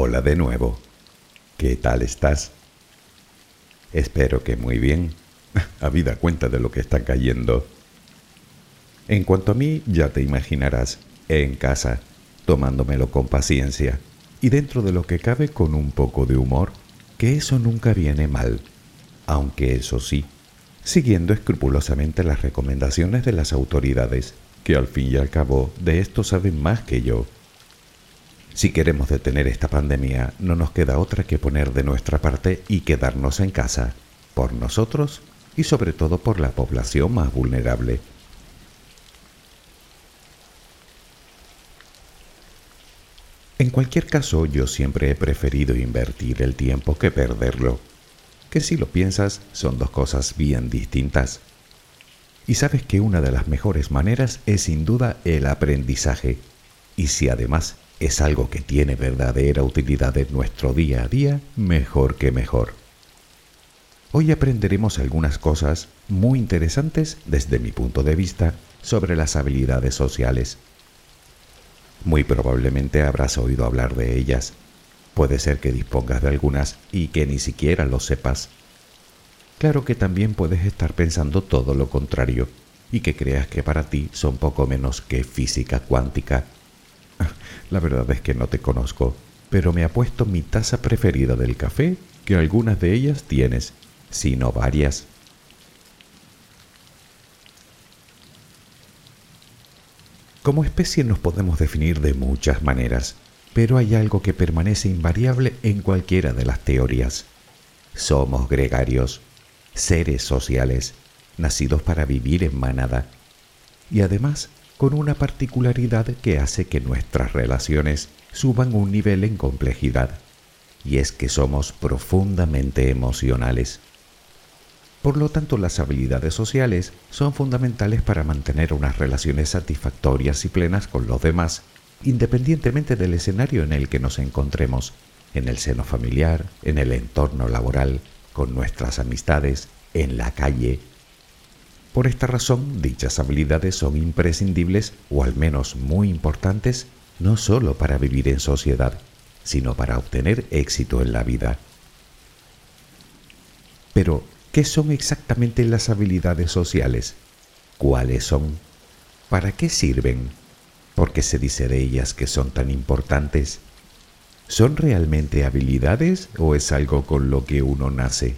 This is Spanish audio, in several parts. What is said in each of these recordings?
Hola de nuevo. ¿Qué tal estás? Espero que muy bien, habida cuenta de lo que está cayendo. En cuanto a mí, ya te imaginarás, en casa, tomándomelo con paciencia y dentro de lo que cabe con un poco de humor, que eso nunca viene mal, aunque eso sí, siguiendo escrupulosamente las recomendaciones de las autoridades, que al fin y al cabo de esto saben más que yo. Si queremos detener esta pandemia, no nos queda otra que poner de nuestra parte y quedarnos en casa, por nosotros y sobre todo por la población más vulnerable. En cualquier caso, yo siempre he preferido invertir el tiempo que perderlo, que si lo piensas son dos cosas bien distintas. Y sabes que una de las mejores maneras es sin duda el aprendizaje, y si además es algo que tiene verdadera utilidad en nuestro día a día, mejor que mejor. Hoy aprenderemos algunas cosas muy interesantes desde mi punto de vista sobre las habilidades sociales. Muy probablemente habrás oído hablar de ellas. Puede ser que dispongas de algunas y que ni siquiera lo sepas. Claro que también puedes estar pensando todo lo contrario y que creas que para ti son poco menos que física cuántica la verdad es que no te conozco, pero me ha puesto mi taza preferida del café, que algunas de ellas tienes, sino varias. Como especie nos podemos definir de muchas maneras, pero hay algo que permanece invariable en cualquiera de las teorías. Somos gregarios, seres sociales, nacidos para vivir en manada, y además con una particularidad que hace que nuestras relaciones suban un nivel en complejidad, y es que somos profundamente emocionales. Por lo tanto, las habilidades sociales son fundamentales para mantener unas relaciones satisfactorias y plenas con los demás, independientemente del escenario en el que nos encontremos, en el seno familiar, en el entorno laboral, con nuestras amistades, en la calle, por esta razón, dichas habilidades son imprescindibles o al menos muy importantes no solo para vivir en sociedad, sino para obtener éxito en la vida. Pero, ¿qué son exactamente las habilidades sociales? ¿Cuáles son? ¿Para qué sirven? ¿Por qué se dice de ellas que son tan importantes? ¿Son realmente habilidades o es algo con lo que uno nace?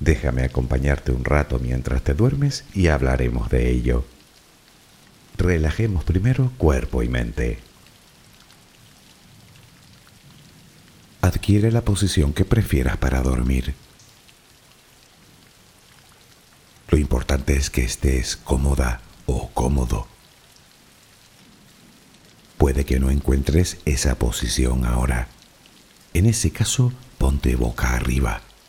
Déjame acompañarte un rato mientras te duermes y hablaremos de ello. Relajemos primero cuerpo y mente. Adquiere la posición que prefieras para dormir. Lo importante es que estés cómoda o cómodo. Puede que no encuentres esa posición ahora. En ese caso, ponte boca arriba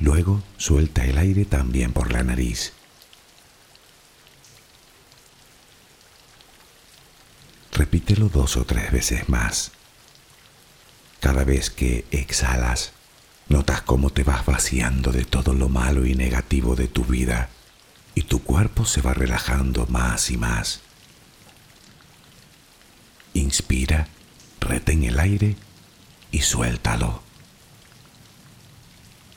Luego suelta el aire también por la nariz. Repítelo dos o tres veces más. Cada vez que exhalas, notas cómo te vas vaciando de todo lo malo y negativo de tu vida y tu cuerpo se va relajando más y más. Inspira, retén el aire y suéltalo.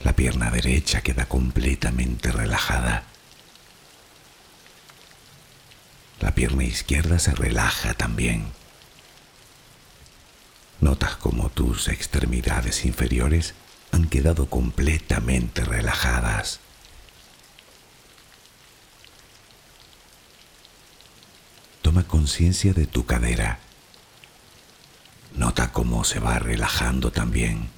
La pierna derecha queda completamente relajada. La pierna izquierda se relaja también. Notas como tus extremidades inferiores han quedado completamente relajadas. Toma conciencia de tu cadera. Nota cómo se va relajando también.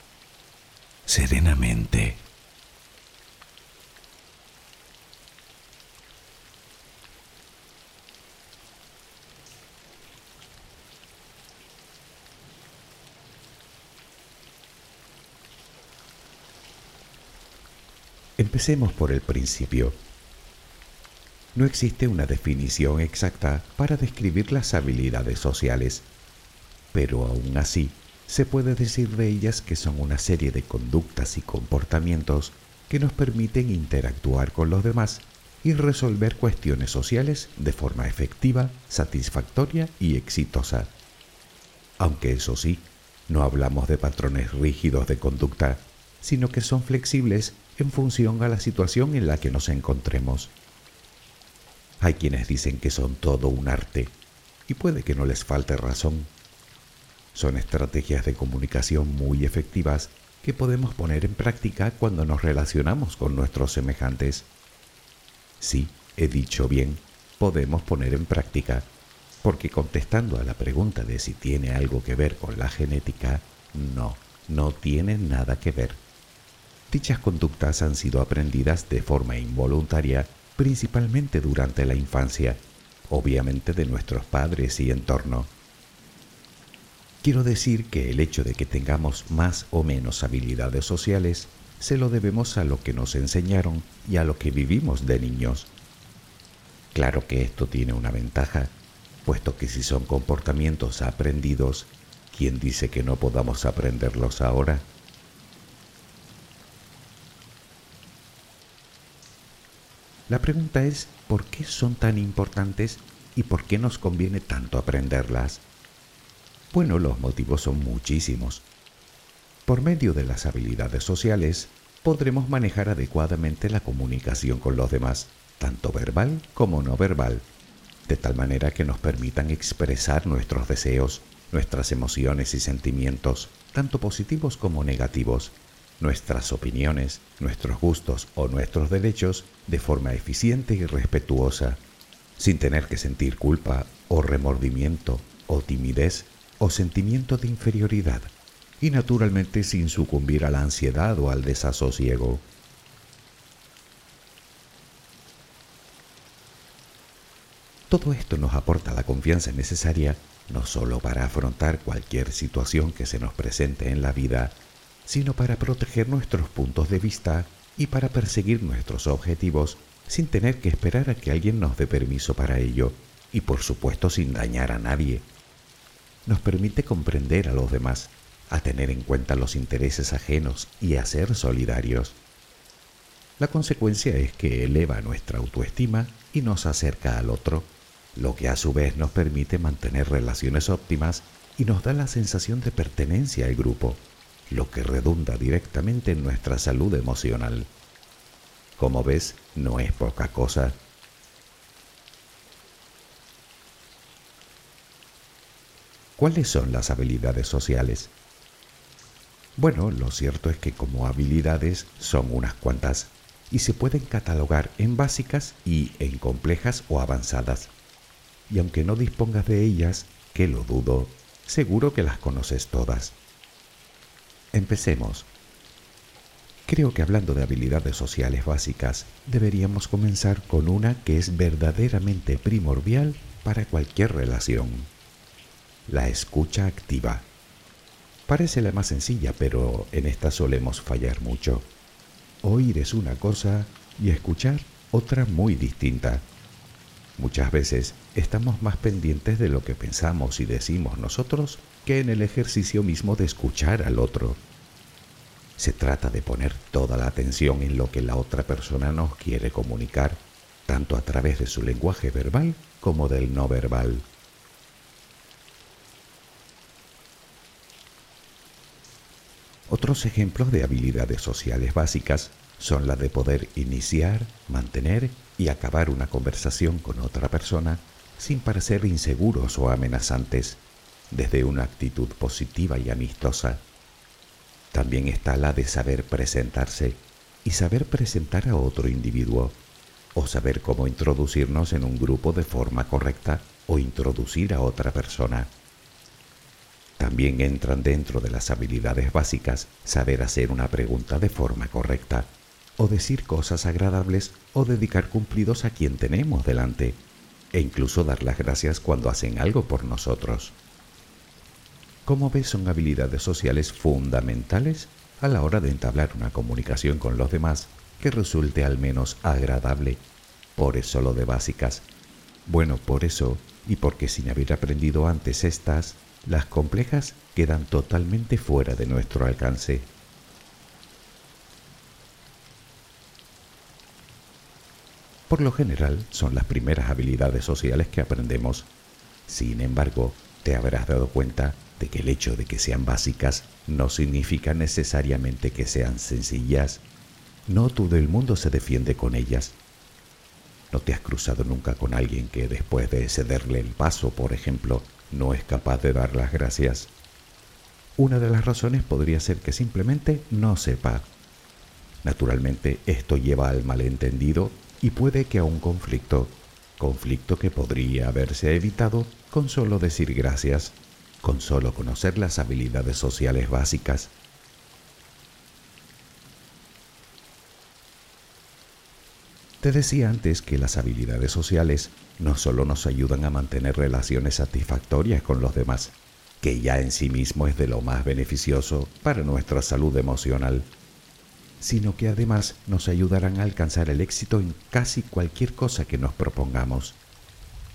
serenamente. Empecemos por el principio. No existe una definición exacta para describir las habilidades sociales, pero aún así se puede decir de ellas que son una serie de conductas y comportamientos que nos permiten interactuar con los demás y resolver cuestiones sociales de forma efectiva, satisfactoria y exitosa. Aunque eso sí, no hablamos de patrones rígidos de conducta, sino que son flexibles en función a la situación en la que nos encontremos. Hay quienes dicen que son todo un arte y puede que no les falte razón. Son estrategias de comunicación muy efectivas que podemos poner en práctica cuando nos relacionamos con nuestros semejantes. Sí, he dicho bien, podemos poner en práctica, porque contestando a la pregunta de si tiene algo que ver con la genética, no, no tiene nada que ver. Dichas conductas han sido aprendidas de forma involuntaria principalmente durante la infancia, obviamente de nuestros padres y entorno. Quiero decir que el hecho de que tengamos más o menos habilidades sociales se lo debemos a lo que nos enseñaron y a lo que vivimos de niños. Claro que esto tiene una ventaja, puesto que si son comportamientos aprendidos, ¿quién dice que no podamos aprenderlos ahora? La pregunta es, ¿por qué son tan importantes y por qué nos conviene tanto aprenderlas? Bueno, los motivos son muchísimos. Por medio de las habilidades sociales, podremos manejar adecuadamente la comunicación con los demás, tanto verbal como no verbal, de tal manera que nos permitan expresar nuestros deseos, nuestras emociones y sentimientos, tanto positivos como negativos, nuestras opiniones, nuestros gustos o nuestros derechos de forma eficiente y respetuosa, sin tener que sentir culpa o remordimiento o timidez o sentimiento de inferioridad, y naturalmente sin sucumbir a la ansiedad o al desasosiego. Todo esto nos aporta la confianza necesaria no solo para afrontar cualquier situación que se nos presente en la vida, sino para proteger nuestros puntos de vista y para perseguir nuestros objetivos sin tener que esperar a que alguien nos dé permiso para ello y por supuesto sin dañar a nadie. Nos permite comprender a los demás, a tener en cuenta los intereses ajenos y a ser solidarios. La consecuencia es que eleva nuestra autoestima y nos acerca al otro, lo que a su vez nos permite mantener relaciones óptimas y nos da la sensación de pertenencia al grupo, lo que redunda directamente en nuestra salud emocional. Como ves, no es poca cosa. ¿Cuáles son las habilidades sociales? Bueno, lo cierto es que como habilidades son unas cuantas y se pueden catalogar en básicas y en complejas o avanzadas. Y aunque no dispongas de ellas, que lo dudo, seguro que las conoces todas. Empecemos. Creo que hablando de habilidades sociales básicas, deberíamos comenzar con una que es verdaderamente primordial para cualquier relación. La escucha activa. Parece la más sencilla, pero en esta solemos fallar mucho. Oír es una cosa y escuchar otra muy distinta. Muchas veces estamos más pendientes de lo que pensamos y decimos nosotros que en el ejercicio mismo de escuchar al otro. Se trata de poner toda la atención en lo que la otra persona nos quiere comunicar, tanto a través de su lenguaje verbal como del no verbal. Otros ejemplos de habilidades sociales básicas son la de poder iniciar, mantener y acabar una conversación con otra persona sin parecer inseguros o amenazantes, desde una actitud positiva y amistosa. También está la de saber presentarse y saber presentar a otro individuo, o saber cómo introducirnos en un grupo de forma correcta o introducir a otra persona. También entran dentro de las habilidades básicas saber hacer una pregunta de forma correcta, o decir cosas agradables o dedicar cumplidos a quien tenemos delante, e incluso dar las gracias cuando hacen algo por nosotros. Como ves, son habilidades sociales fundamentales a la hora de entablar una comunicación con los demás que resulte al menos agradable. Por eso lo de básicas. Bueno, por eso, y porque sin haber aprendido antes estas, las complejas quedan totalmente fuera de nuestro alcance. Por lo general, son las primeras habilidades sociales que aprendemos. Sin embargo, te habrás dado cuenta de que el hecho de que sean básicas no significa necesariamente que sean sencillas. No todo el mundo se defiende con ellas. ¿No te has cruzado nunca con alguien que después de cederle el paso, por ejemplo, no es capaz de dar las gracias? Una de las razones podría ser que simplemente no sepa. Naturalmente esto lleva al malentendido y puede que a un conflicto, conflicto que podría haberse evitado con solo decir gracias con solo conocer las habilidades sociales básicas. Te decía antes que las habilidades sociales no solo nos ayudan a mantener relaciones satisfactorias con los demás, que ya en sí mismo es de lo más beneficioso para nuestra salud emocional, sino que además nos ayudarán a alcanzar el éxito en casi cualquier cosa que nos propongamos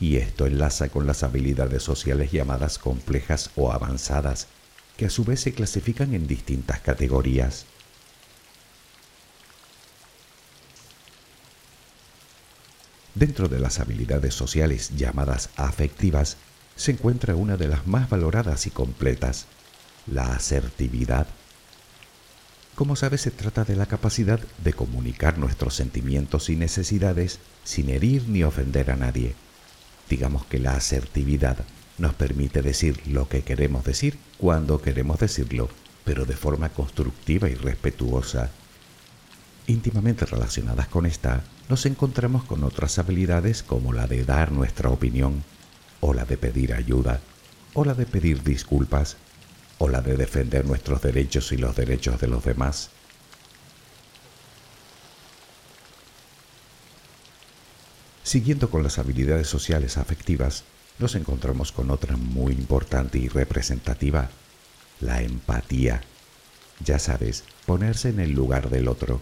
y esto enlaza con las habilidades sociales llamadas complejas o avanzadas, que a su vez se clasifican en distintas categorías. Dentro de las habilidades sociales llamadas afectivas se encuentra una de las más valoradas y completas, la asertividad. Como sabes, se trata de la capacidad de comunicar nuestros sentimientos y necesidades sin herir ni ofender a nadie Digamos que la asertividad nos permite decir lo que queremos decir cuando queremos decirlo, pero de forma constructiva y respetuosa. Íntimamente relacionadas con esta, nos encontramos con otras habilidades como la de dar nuestra opinión, o la de pedir ayuda, o la de pedir disculpas. o la de defender nuestros derechos y los derechos de los demás. Siguiendo con las habilidades sociales afectivas, nos encontramos con otra muy importante y representativa, la empatía. Ya sabes, ponerse en el lugar del otro.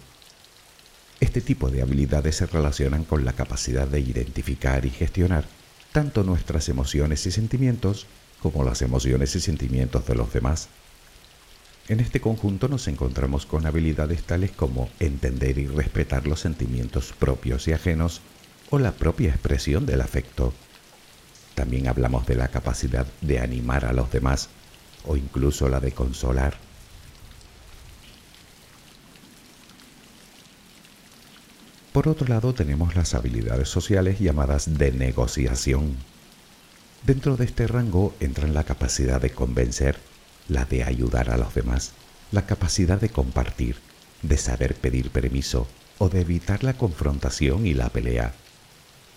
Este tipo de habilidades se relacionan con la capacidad de identificar y gestionar tanto nuestras emociones y sentimientos como las emociones y sentimientos de los demás. En este conjunto nos encontramos con habilidades tales como entender y respetar los sentimientos propios y ajenos o la propia expresión del afecto. También hablamos de la capacidad de animar a los demás o incluso la de consolar. Por otro lado tenemos las habilidades sociales llamadas de negociación. Dentro de este rango entran la capacidad de convencer, la de ayudar a los demás, la capacidad de compartir, de saber pedir permiso o de evitar la confrontación y la pelea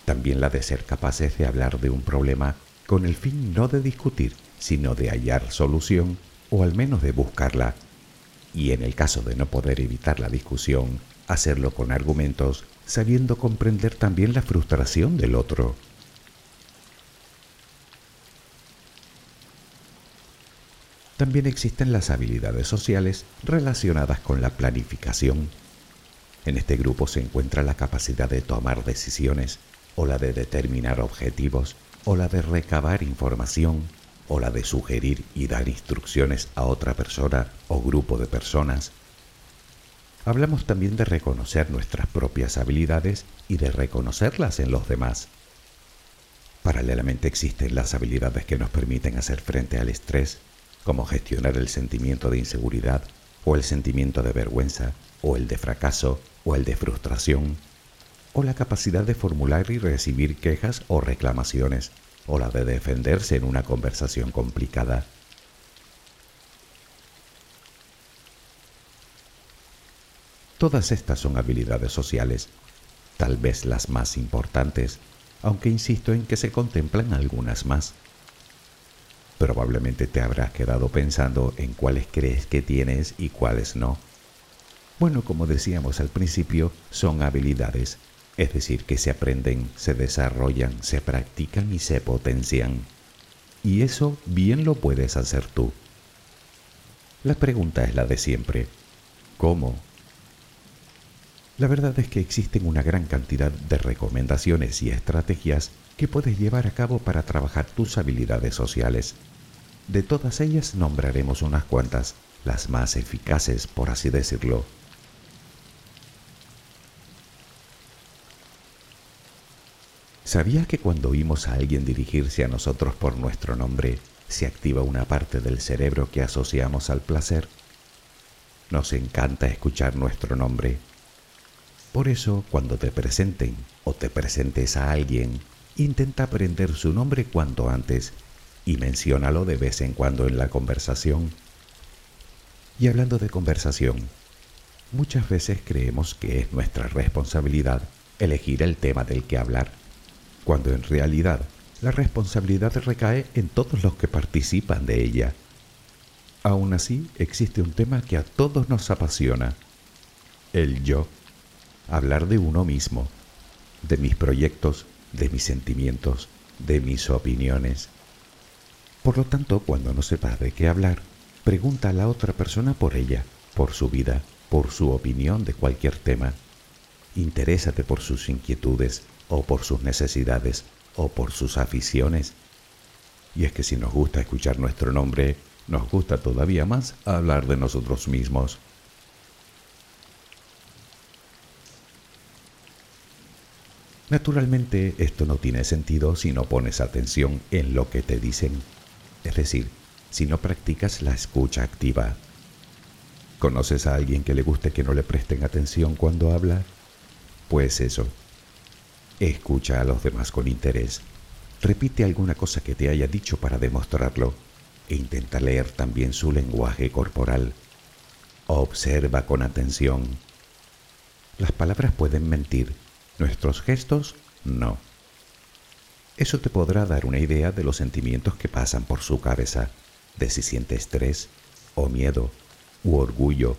también la de ser capaces de hablar de un problema con el fin no de discutir, sino de hallar solución o al menos de buscarla. Y en el caso de no poder evitar la discusión, hacerlo con argumentos, sabiendo comprender también la frustración del otro. También existen las habilidades sociales relacionadas con la planificación. En este grupo se encuentra la capacidad de tomar decisiones, o la de determinar objetivos, o la de recabar información, o la de sugerir y dar instrucciones a otra persona o grupo de personas. Hablamos también de reconocer nuestras propias habilidades y de reconocerlas en los demás. Paralelamente existen las habilidades que nos permiten hacer frente al estrés, como gestionar el sentimiento de inseguridad, o el sentimiento de vergüenza, o el de fracaso, o el de frustración, o la capacidad de formular y recibir quejas o reclamaciones, o la de defenderse en una conversación complicada. Todas estas son habilidades sociales, tal vez las más importantes, aunque insisto en que se contemplan algunas más. Probablemente te habrás quedado pensando en cuáles crees que tienes y cuáles no. Bueno, como decíamos al principio, son habilidades es decir, que se aprenden, se desarrollan, se practican y se potencian. Y eso bien lo puedes hacer tú. La pregunta es la de siempre. ¿Cómo? La verdad es que existen una gran cantidad de recomendaciones y estrategias que puedes llevar a cabo para trabajar tus habilidades sociales. De todas ellas nombraremos unas cuantas, las más eficaces, por así decirlo. ¿Sabía que cuando oímos a alguien dirigirse a nosotros por nuestro nombre, se activa una parte del cerebro que asociamos al placer? Nos encanta escuchar nuestro nombre. Por eso, cuando te presenten o te presentes a alguien, intenta aprender su nombre cuanto antes y menciónalo de vez en cuando en la conversación. Y hablando de conversación, muchas veces creemos que es nuestra responsabilidad elegir el tema del que hablar cuando en realidad la responsabilidad recae en todos los que participan de ella. Aún así, existe un tema que a todos nos apasiona, el yo, hablar de uno mismo, de mis proyectos, de mis sentimientos, de mis opiniones. Por lo tanto, cuando no sepas de qué hablar, pregunta a la otra persona por ella, por su vida, por su opinión de cualquier tema. Interésate por sus inquietudes, o por sus necesidades o por sus aficiones. Y es que si nos gusta escuchar nuestro nombre, nos gusta todavía más hablar de nosotros mismos. Naturalmente, esto no tiene sentido si no pones atención en lo que te dicen, es decir, si no practicas la escucha activa. ¿Conoces a alguien que le guste que no le presten atención cuando habla? Pues eso, Escucha a los demás con interés. Repite alguna cosa que te haya dicho para demostrarlo e intenta leer también su lenguaje corporal. Observa con atención. Las palabras pueden mentir, nuestros gestos no. Eso te podrá dar una idea de los sentimientos que pasan por su cabeza. de si siente estrés o miedo u orgullo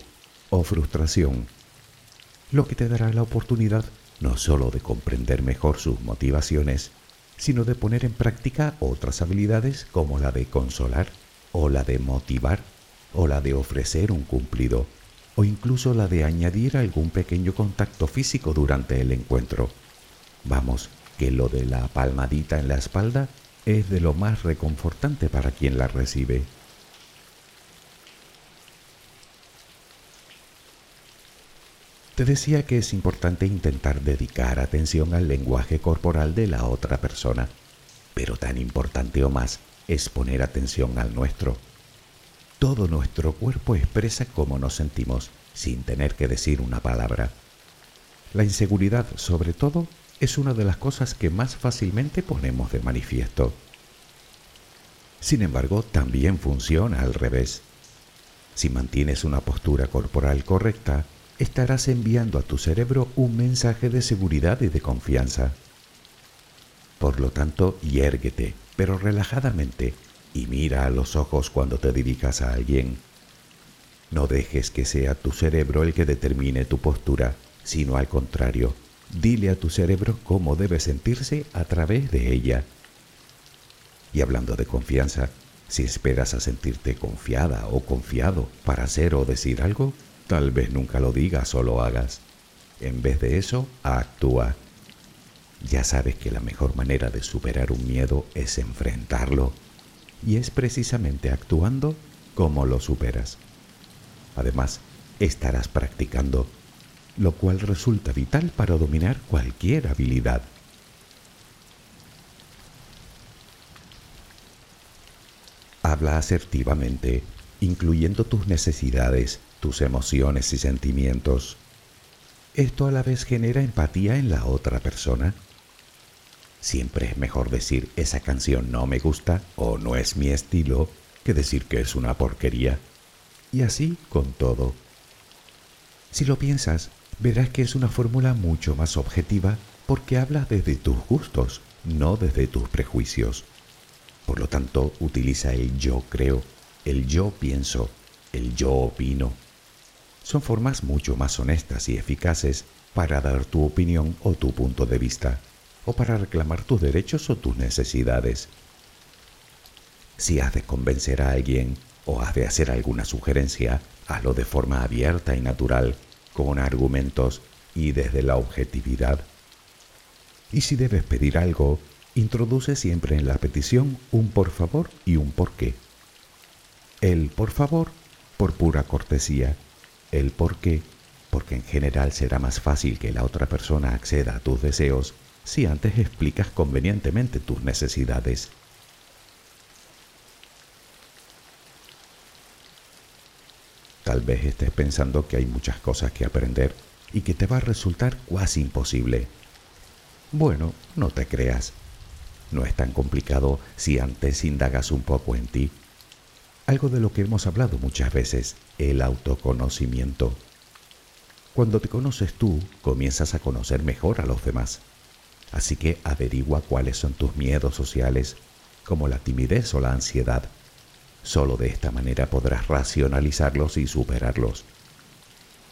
o frustración, lo que te dará la oportunidad no solo de comprender mejor sus motivaciones, sino de poner en práctica otras habilidades como la de consolar o la de motivar o la de ofrecer un cumplido o incluso la de añadir algún pequeño contacto físico durante el encuentro. Vamos, que lo de la palmadita en la espalda es de lo más reconfortante para quien la recibe. Te decía que es importante intentar dedicar atención al lenguaje corporal de la otra persona, pero tan importante o más es poner atención al nuestro. Todo nuestro cuerpo expresa cómo nos sentimos sin tener que decir una palabra. La inseguridad, sobre todo, es una de las cosas que más fácilmente ponemos de manifiesto. Sin embargo, también funciona al revés. Si mantienes una postura corporal correcta, estarás enviando a tu cerebro un mensaje de seguridad y de confianza. Por lo tanto, yérguete, pero relajadamente, y mira a los ojos cuando te dirijas a alguien. No dejes que sea tu cerebro el que determine tu postura, sino al contrario, dile a tu cerebro cómo debe sentirse a través de ella. Y hablando de confianza, si esperas a sentirte confiada o confiado para hacer o decir algo, Tal vez nunca lo digas o lo hagas. En vez de eso, actúa. Ya sabes que la mejor manera de superar un miedo es enfrentarlo. Y es precisamente actuando como lo superas. Además, estarás practicando, lo cual resulta vital para dominar cualquier habilidad. Habla asertivamente, incluyendo tus necesidades tus emociones y sentimientos. Esto a la vez genera empatía en la otra persona. Siempre es mejor decir esa canción no me gusta o no es mi estilo que decir que es una porquería. Y así con todo. Si lo piensas, verás que es una fórmula mucho más objetiva porque habla desde tus gustos, no desde tus prejuicios. Por lo tanto, utiliza el yo creo, el yo pienso, el yo opino son formas mucho más honestas y eficaces para dar tu opinión o tu punto de vista, o para reclamar tus derechos o tus necesidades. Si has de convencer a alguien o has de hacer alguna sugerencia, hazlo de forma abierta y natural, con argumentos y desde la objetividad. Y si debes pedir algo, introduce siempre en la petición un por favor y un por qué. El por favor por pura cortesía el por qué, porque en general será más fácil que la otra persona acceda a tus deseos si antes explicas convenientemente tus necesidades. Tal vez estés pensando que hay muchas cosas que aprender y que te va a resultar cuasi imposible. Bueno, no te creas. No es tan complicado si antes indagas un poco en ti algo de lo que hemos hablado muchas veces, el autoconocimiento. Cuando te conoces tú, comienzas a conocer mejor a los demás. Así que averigua cuáles son tus miedos sociales, como la timidez o la ansiedad. Solo de esta manera podrás racionalizarlos y superarlos.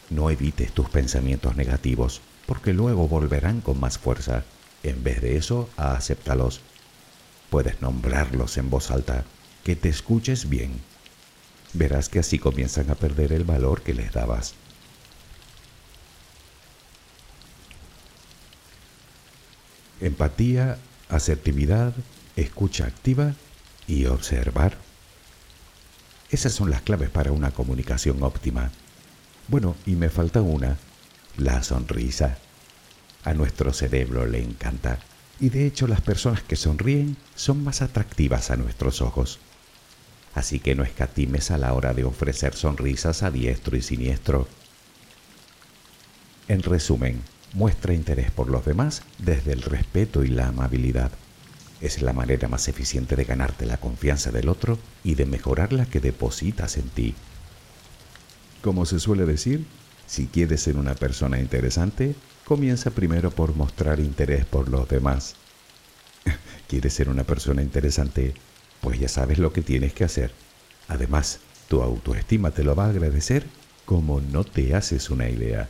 No evites tus pensamientos negativos, porque luego volverán con más fuerza. En vez de eso, acéptalos. Puedes nombrarlos en voz alta que te escuches bien. Verás que así comienzan a perder el valor que les dabas. Empatía, asertividad, escucha activa y observar. Esas son las claves para una comunicación óptima. Bueno, y me falta una, la sonrisa. A nuestro cerebro le encanta y de hecho las personas que sonríen son más atractivas a nuestros ojos así que no escatimes a la hora de ofrecer sonrisas a diestro y siniestro. En resumen, muestra interés por los demás desde el respeto y la amabilidad. Es la manera más eficiente de ganarte la confianza del otro y de mejorar la que depositas en ti. Como se suele decir, si quieres ser una persona interesante, comienza primero por mostrar interés por los demás. ¿Quieres ser una persona interesante? pues ya sabes lo que tienes que hacer. Además, tu autoestima te lo va a agradecer como no te haces una idea.